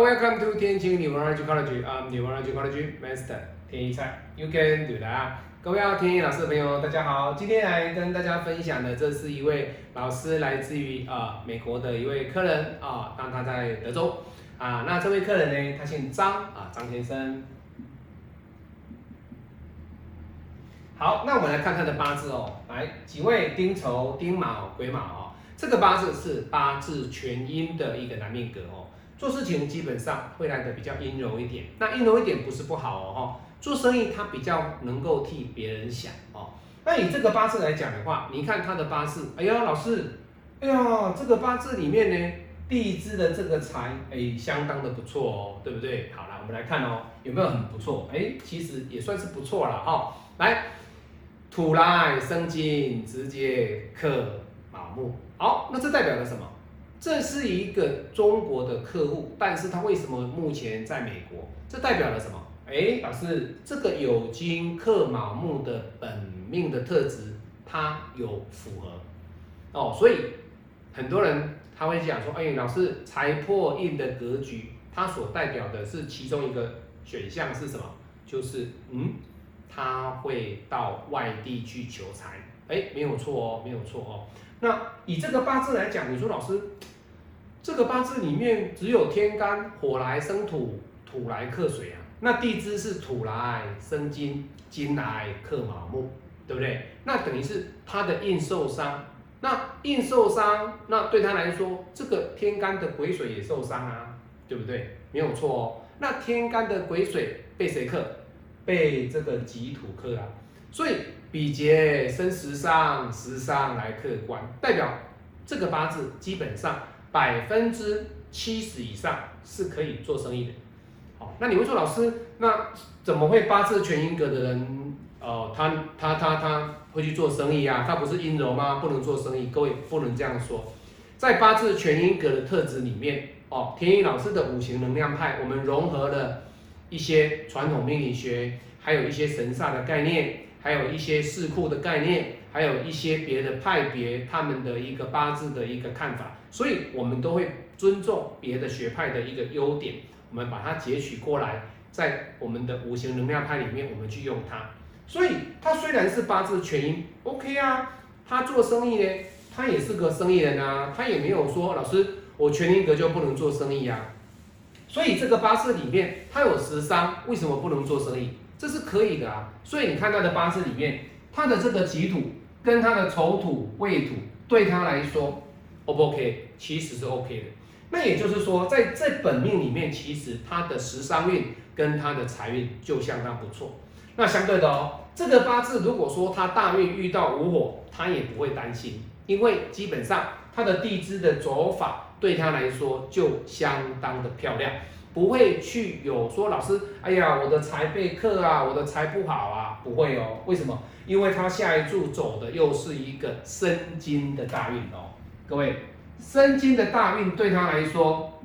Welcome to 天津 Numerology College. I'm Numerology College Master 天一菜。You can do that. 各位要天一老师的朋友，大家好。今天来跟大家分享的，这是一位老师来自于啊美国的一位客人啊，当他在德州啊。那这位客人呢，他姓张啊，张先生。好，那我们来看他的八字哦。来，几位丁丑、丁卯、癸卯哦。这个八字是八字全阴的一个男命格哦。做事情基本上会来的比较阴柔一点。那阴柔一点不是不好哦哈。做生意他比较能够替别人想哦。那以这个八字来讲的话，你看他的八字，哎呀，老师，哎呀，这个八字里面呢，地支的这个财哎，相当的不错哦，对不对？好了，我们来看哦，有没有很不错？哎，其实也算是不错了哈。来。土来生金，直接克卯木。好，那这代表了什么？这是一个中国的客户，但是他为什么目前在美国？这代表了什么？哎，老师，这个有金克卯木的本命的特质，它有符合哦。所以很多人他会讲说，哎，老师财破印的格局，它所代表的是其中一个选项是什么？就是嗯。他会到外地去求财，哎，没有错哦，没有错哦。那以这个八字来讲，你说老师，这个八字里面只有天干火来生土，土来克水啊，那地支是土来生金，金来克卯木，对不对？那等于是他的印受伤，那印受伤，那对他来说，这个天干的癸水也受伤啊，对不对？没有错哦。那天干的癸水被谁克？被这个己土克啊，所以比劫生时上时上来客观，代表这个八字基本上百分之七十以上是可以做生意的。好，那你会说老师，那怎么会八字全阴格的人，哦，他他他他会去做生意啊？他不是阴柔吗？不能做生意？各位不能这样说，在八字全阴格的特质里面，哦，田一老师的五行能量派，我们融合了。一些传统命理学，还有一些神煞的概念，还有一些四库的概念，还有一些别的派别他们的一个八字的一个看法，所以我们都会尊重别的学派的一个优点，我们把它截取过来，在我们的五行能量派里面，我们去用它。所以他虽然是八字全阴，OK 啊，他做生意呢，他也是个生意人啊，他也没有说老师我全阴格就不能做生意啊。所以这个八字里面，它有食伤，为什么不能做生意？这是可以的啊。所以你看他的八字里面，他的这个己土跟他的丑土、未土，对他来说，O 不 OK？其实是 OK 的。那也就是说，在这本命里面，其实他的食伤运跟他的财运就相当不错。那相对的哦，这个八字如果说他大运遇到无火，他也不会担心，因为基本上他的地支的走法。对他来说就相当的漂亮，不会去有说老师，哎呀，我的财被克啊，我的财不好啊，不会哦。为什么？因为他下一柱走的又是一个生金的大运哦。各位，生金的大运对他来说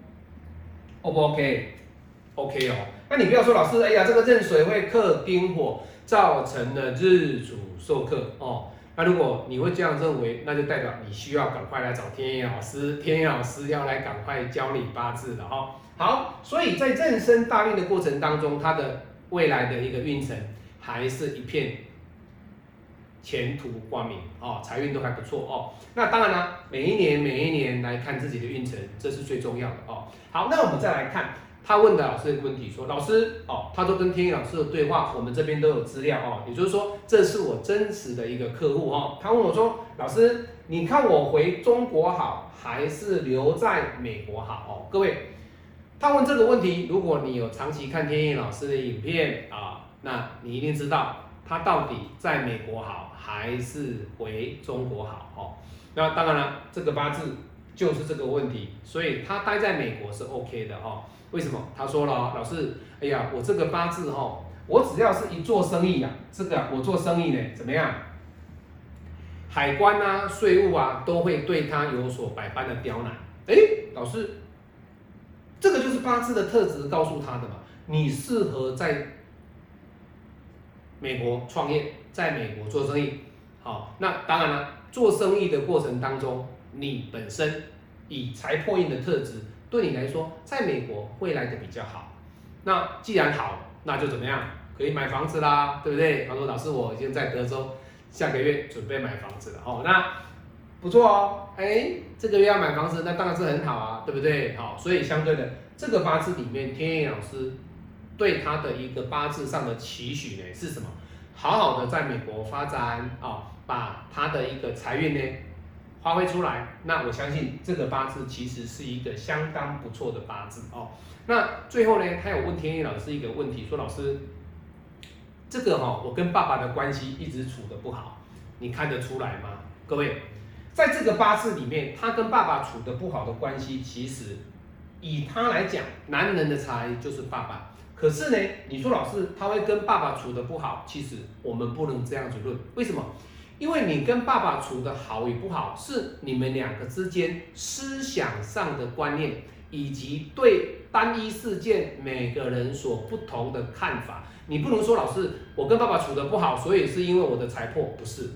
，O 不 OK？OK 哦。那你不要说老师，哎呀，这个壬水会克丁火，造成了日主受克哦。那如果你会这样认为，那就代表你需要赶快来找天眼老师，天眼老师要来赶快教你八字了哈。好，所以在妊娠大运的过程当中，他的未来的一个运程还是一片前途光明哦，财运都还不错哦。那当然了，每一年每一年来看自己的运程，这是最重要的哦。好，那我们再来看。他问的老师一个问题，说：“老师，哦，他都跟天意老师的对话，我们这边都有资料哦，也就是说，这是我真实的一个客户哦。他问我说，老师，你看我回中国好，还是留在美国好？哦，各位，他问这个问题，如果你有长期看天意老师的影片啊，那你一定知道他到底在美国好，还是回中国好？哦，那当然了，这个八字就是这个问题，所以他待在美国是 OK 的哦。”为什么？他说了，老师，哎呀，我这个八字哈，我只要是一做生意呀，这个我做生意呢，怎么样？海关啊，税务啊，都会对他有所百般的刁难。哎，老师，这个就是八字的特质告诉他的嘛，你适合在美国创业，在美国做生意。好，那当然了，做生意的过程当中，你本身以财破印的特质。对你来说，在美国会来的比较好。那既然好，那就怎么样？可以买房子啦，对不对？他说老师，我已经在德州，下个月准备买房子了。哦，那不错哦。哎，这个月要买房子，那当然是很好啊，对不对？好，所以相对的，这个八字里面，天野老师对他的一个八字上的期许呢是什么？好好的在美国发展啊，把他的一个财运呢发挥出来。那我相信这个八字其实是一个相当不错的八字哦。那最后呢，他有问天野老师一个问题，说老师。这个哈，我跟爸爸的关系一直处的不好，你看得出来吗？各位，在这个八字里面，他跟爸爸处的不好的关系，其实以他来讲，男人的财就是爸爸。可是呢，你说老师他会跟爸爸处的不好，其实我们不能这样子论。为什么？因为你跟爸爸处的好与不好，是你们两个之间思想上的观念，以及对单一事件每个人所不同的看法。你不能说老师，我跟爸爸处的不好，所以是因为我的财破，不是，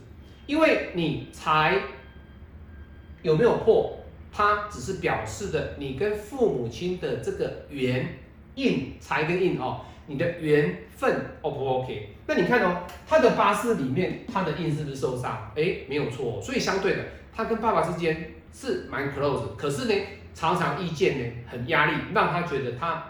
因为你财有没有破，它只是表示的你跟父母亲的这个缘印财跟印哦，你的缘分 O 不 OK？那你看哦，他的八字里面他的印是不是受伤？哎，没有错，所以相对的，他跟爸爸之间是蛮 close，可是呢，常常意见呢很压力，让他觉得他。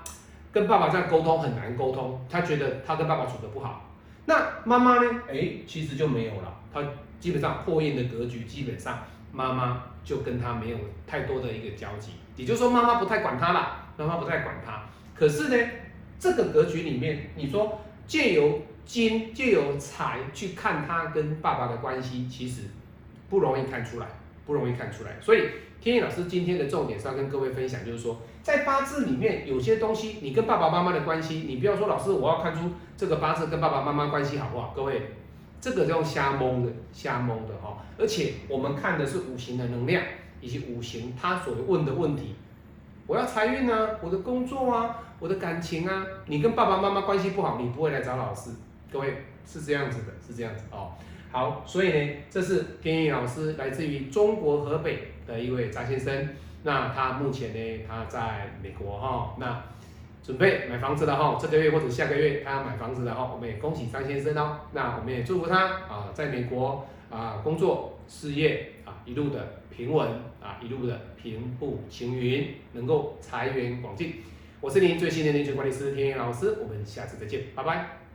跟爸爸这样沟通很难沟通，他觉得他跟爸爸处的不好。那妈妈呢？哎，其实就没有了。他基本上破印的格局，基本上妈妈就跟他没有太多的一个交集。也就是说，妈妈不太管他了，妈妈不太管他。可是呢，这个格局里面，你说借由金、借由财去看他跟爸爸的关系，其实不容易看出来，不容易看出来。所以。天意老师今天的重点是要跟各位分享，就是说，在八字里面有些东西，你跟爸爸妈妈的关系，你不要说老师，我要看出这个八字跟爸爸妈妈关系好不好？各位，这个叫瞎蒙的，瞎蒙的哈。而且我们看的是五行的能量，以及五行他所问的问题。我要财运啊，我的工作啊，我的感情啊，你跟爸爸妈妈关系不好，你不会来找老师。各位是这样子的，是这样子哦。好，所以呢，这是天意老师来自于中国河北。的一位张先生，那他目前呢，他在美国哈，那准备买房子了哈，这个月或者下个月他要买房子了哈，我们也恭喜张先生哦，那我们也祝福他啊，在美国啊工作事业啊一路的平稳啊一路的平步青云，能够财源广进。我是您最新的年权管理师天野老师，我们下次再见，拜拜。